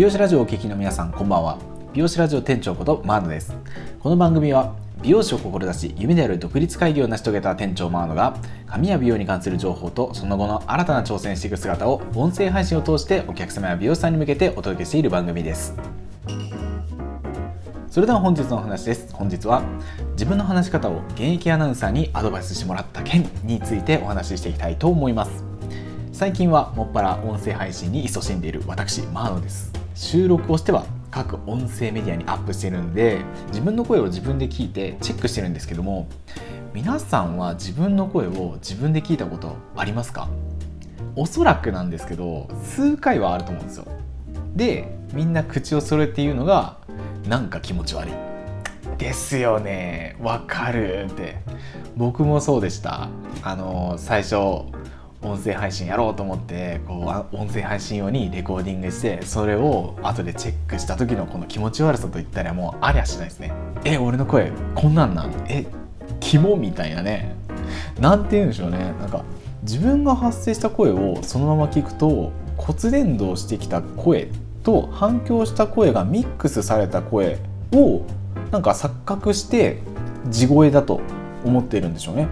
美容師ラジオをお聞きの皆さんこんばんは。美容師ラジオ店長ことマーノです。この番組は美容師を志し夢である独立会議を成し遂げた店長マーノが髪や美容に関する情報とその後の新たな挑戦していく姿を音声配信を通してお客様や美容師さんに向けてお届けしている番組です。それでは本日のお話です。本日は自分の話し方を現役アナウンサーにアドバイスしてもらった件についてお話ししていきたいと思います。最近はもっぱら音声配信に勤しんでいる私マーノです。収録をしては各音声メディアにアップしてるんで自分の声を自分で聞いてチェックしてるんですけども皆さんは自分の声を自分で聞いたことありますか？おそらくなんですけど数回はあると思うんですよ。でみんな口を揃えて言うのがなんか気持ち悪い。ですよね。わかるって。僕もそうでした。あの最初音声配信やろうと思ってこう音声配信用にレコーディングしてそれを後でチェックした時のこの気持ち悪さといったらもうありゃしないですね。え俺の声こんなんなん？えキモみたいなね。なんて言うんでしょうね。なんか自分が発生した声をそのまま聞くと骨伝導してきた声と反響した声がミックスされた声をなんか錯覚して地声だと思っているんでしょうね。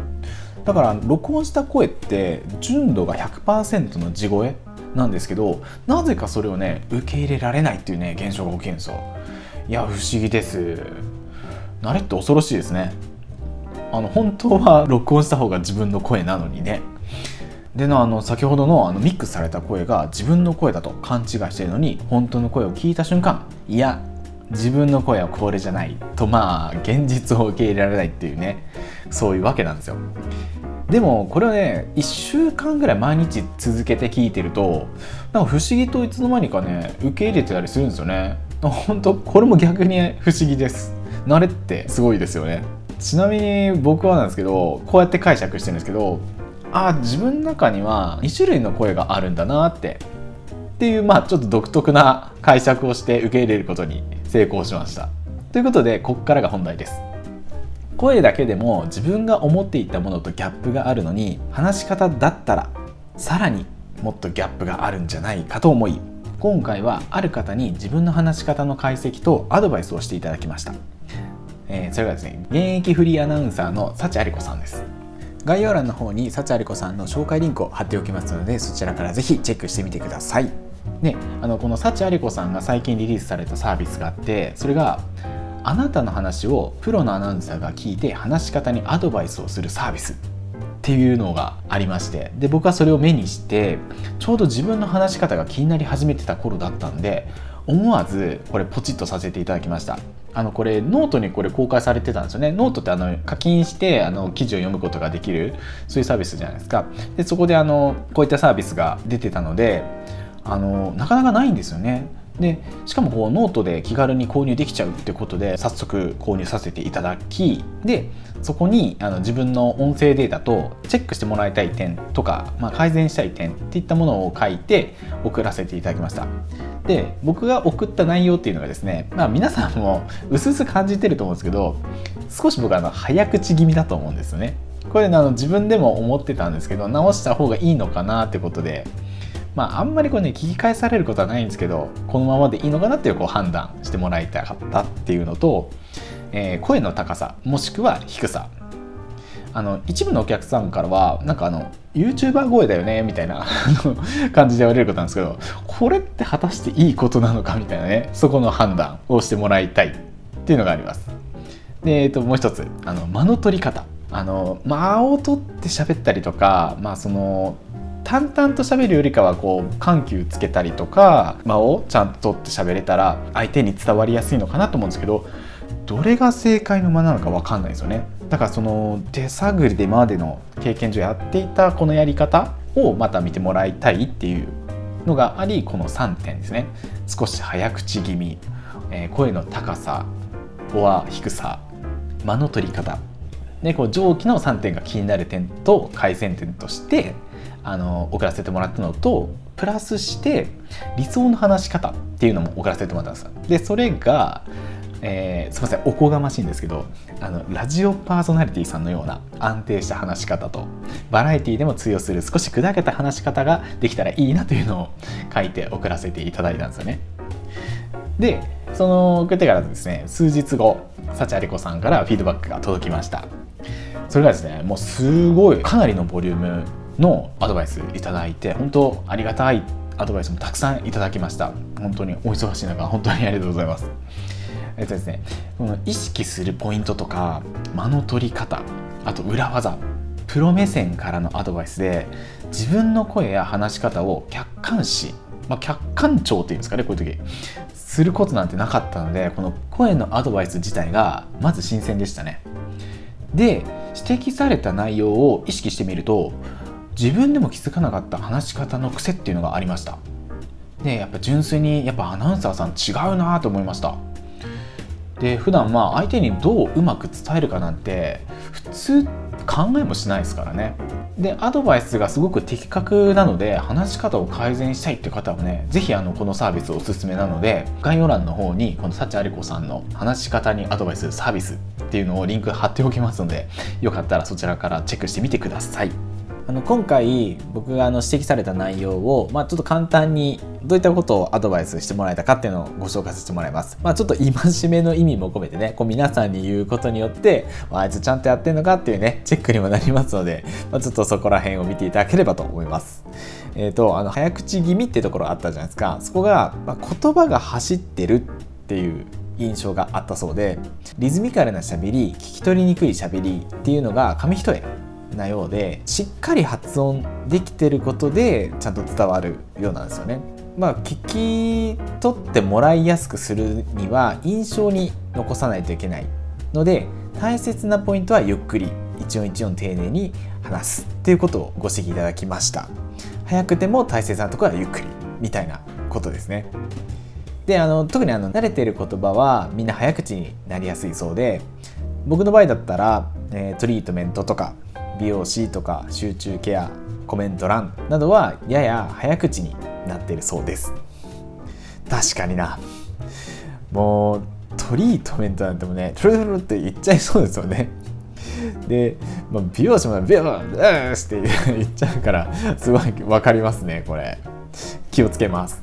だから録音した声って純度が100%の地声なんですけどなぜかそれをね受け入れられないっていうね現象が起きるんですよ。いや不思議です。慣れって恐ろしいですね。あの本当は録音した方が自分の声なのにね。でのあの先ほどのあのミックスされた声が自分の声だと勘違いしているのに本当の声を聞いた瞬間いや自分の声はこれじゃないとまあ現実を受け入れられないっていうねそういうわけなんですよ。でもこれはね1週間ぐらい毎日続けて聞いてるとなんか不思議といつの間にかね受け入れてたりするんですよね。本当？これも逆に不思議です。慣れってすごいですよね。ちなみに僕はなんですけどこうやって解釈してるんですけどあ自分の中には2種類の声があるんだなって。っていうまあちょっと独特な解釈をして受け入れることに成功しました。ということでここからが本題です。声だけでも自分が思っていたものとギャップがあるのに話し方だったらさらにもっとギャップがあるんじゃないかと思い今回はある方に自分の話し方の解析とアドバイスをしていただきました、えー、それがですね現役フリーアナウンサーの幸あり子さんです。概要欄の方に幸あり子さんの紹介リンクを貼っておきますのでそちらからぜひチェックしてみてください。であのこの幸あり子さんが最近リリースされたサービスがあってそれがあなたの話をプロのアナウンサーが聞いて話し方にアドバイスをするサービスっていうのがありましてで僕はそれを目にしてちょうど自分の話し方が気になり始めてた頃だったんで思わずこれポチッとさせていただきました。あのこれノートにこれ公開されてたんですよね。ノートってあの課金してあの記事を読むことができるそういうサービスじゃないですか。でそこであのこういったサービスが出てたのであのなかなかないんですよね。でしかもこうノートで気軽に購入できちゃうってことで早速購入させていただきでそこにあの自分の音声データとチェックしてもらいたい点とか、まあ、改善したい点っていったものを書いて送らせていただきました。で僕が送った内容っていうのがですね、まあ、皆さんも 薄々感じてると思うんですけど少し僕はあの早口気味だと思うんですよね。これあの自分でも思ってたんですけど直した方がいいのかなってことでまあ、あんまりこうね聞き返されることはないんですけどこのままでいいのかなっていうこう判断してもらいたかったっていうのと、えー、声の高さもしくは低さあの一部のお客さんからはなんかあの YouTuber 声だよねみたいな 感じで言われることなんですけどこれって果たしていいことなのかみたいなねそこの判断をしてもらいたいっていうのがあります。で、えー、ともう一つあの間の取り方あの間を取って喋ったりとか、まあ、その淡々と喋るよりかはこう緩急つけたりとか間をちゃんと取って喋れたら相手に伝わりやすいのかなと思うんですけどどれが正解の間なのか分かんないですよね。だからその手探りでまでの経験上やっていたこのやり方をまた見てもらいたいっていうのがありこの3点ですね。少し早口気味、えー、声の高さフォア低さ間の取り方。でこう上記の3点が気になる点と改善点としてあの送らせてもらったのとプラスして理想の話し方っていうのも送らせてもらったんですでそれがえー、すみませんおこがましいんですけどあのラジオパーソナリティさんのような安定した話し方とバラエティでも通用する少し砕けた話し方ができたらいいなというのを書いて送らせていただいたんですよね。でその送ってからですね数日後幸あり子さんからフィードバックが届きましたそれがですねもうすごいかなりのボリュームのアドバイスいただいて本当ありがたいアドバイスもたくさんいただきました。本当にお忙しい中本当にありがとうございます。えっとですねこの意識するポイントとか間の取り方あと裏技プロ目線からのアドバイスで自分の声や話し方を客観視、まあ、客観聴っていうんですかねこういう時することなんてなかったのでこの声のアドバイス自体がまず新鮮でしたね。で指摘された内容を意識してみると自分でも気づかなかった話し方の癖っていうのがありました。でやっぱ純粋にやっぱアナウンサーさん違うなと思いました。で普段まあ相手にどううまく伝えるかなんて普通考えもしないですからね。でアドバイスがすごく的確なので話し方を改善したいって方はね是非このサービスおすすめなので概要欄の方にこの幸あり子さんの話し方にアドバイスサービスっていうのをリンク貼っておきますのでよかったらそちらからチェックしてみてください。あの今回僕があの指摘された内容を、まあ、ちょっと簡単にどういったことをアドバイスしてもらえたかっていうのをご紹介させてもらいます。まあ、ちょっと戒めの意味も込めてねこう皆さんに言うことによってあいつちゃんとやってんのかっていうねチェックにもなりますので、まあ、ちょっとそこら辺を見ていただければと思います。えーと、あの早口気味ってところあったじゃないですかそこが、まあ、言葉が走ってるっていう印象があったそうでリズミカルなしゃべり聞き取りにくいしゃべりっていうのが紙一重なようでしっかり発音できてることでちゃんと伝わるようなんですよね。まあ、聞き取ってもらいやすくするには印象に残さないといけないので大切なポイントはゆっくり一音一音丁寧に話すっていうことをご指摘いただきました早くても大切なところはゆっくりみたいなことですねであの特にあの慣れている言葉はみんな早口になりやすいそうで僕の場合だったら、えー、トリートメントとか美容師とか集中ケアコメント欄などはやや早口になっているそうです。確かにな。もうトリートメントなんてもねトゥルトゥルって言っちゃいそうですよね。で、まあ、美容師もビヨーって言っちゃうからすごい分かりますねこれ。気をつけます。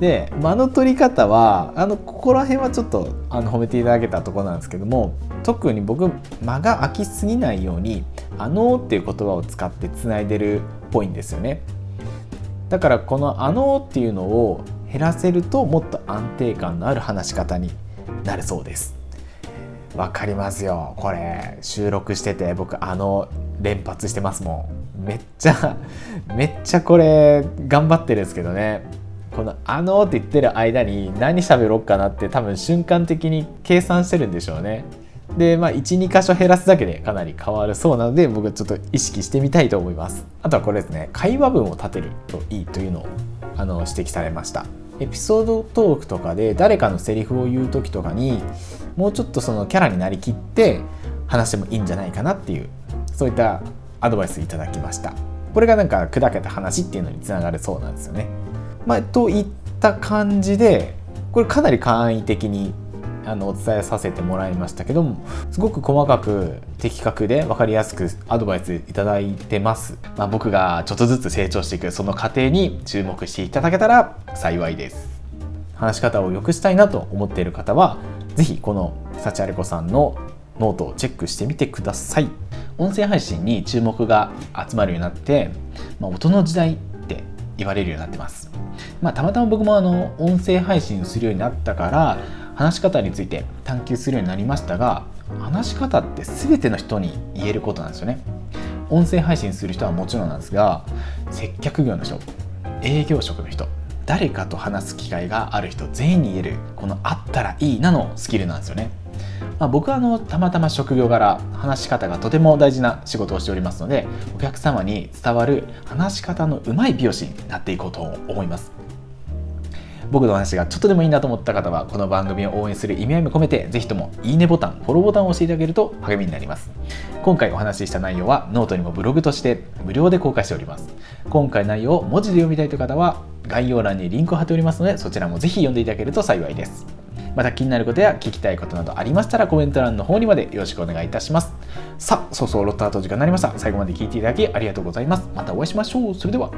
で間の取り方はあのここら辺はちょっとあの褒めていただけたところなんですけども特に僕間が空きすぎないように「あの」っていう言葉を使ってつないでるっぽいんですよね。だからこの「あの」っていうのを減らせるともっと安定感のある話し方になるそうです。わかりますよ。これ収録してて僕あの連発してますもん。めっちゃめっちゃこれ頑張ってるんですけどね。この「あの」って言ってる間に何喋ろうかなって多分瞬間的に計算してるんでしょうね。でまあ12箇所減らすだけでかなり変わるそうなので僕ちょっと意識してみたいと思います。あとはこれですね会話文を立てるといいというのをあの指摘されました。エピソードトークとかで誰かのセリフを言う時とかにもうちょっとそのキャラになりきって話してもいいんじゃないかなっていうそういったアドバイスいただきました。これがなんか砕けた話っていうのにつながるそうなんですよね。まあ、といった感じでこれかなり簡易的にあのお伝えさせてもらいましたけどもすごく細かく的確で分かりやすくアドバイスいただいてます、まあ、僕がちょっとずつ成長していくその過程に注目していただけたら幸いです。話し方を良くしたいなと思っている方は是非この幸あれ子さんのノートをチェックしてみてください。音声配信に注目が集まるようになって、まあ、音の時代って言われるようになってます。まあ、たまたま僕もあの音声配信するようになったから話し方について探求するようになりましたが話し方って全ての人に言えることなんですよね。音声配信する人はもちろんなんですが接客業の人営業職の人誰かと話す機会がある人全員に言えるこの「あったらいいな」のスキルなんですよね。まあ、僕はあのたまたま職業柄話し方がとても大事な仕事をしておりますのでお客様に伝わる話し方のうまい美容師になっていこうと思います。僕の話がちょっとでもいいなと思った方はこの番組を応援する意味合いも込めてぜひともいいねボタンフォローボタンを押していただけると励みになります。今回お話しした内容はノートにもブログとして無料で公開しております。今回内容を文字で読みたいという方は概要欄にリンクを貼っておりますのでそちらもぜひ読んでいただけると幸いです。また気になることや聞きたいことなどありましたらコメント欄の方にまでよろしくお願いいたします。さあそうそうロットアート時間になりました。最後まで聞いていただきありがとうございます。またお会いしましょう。それでは。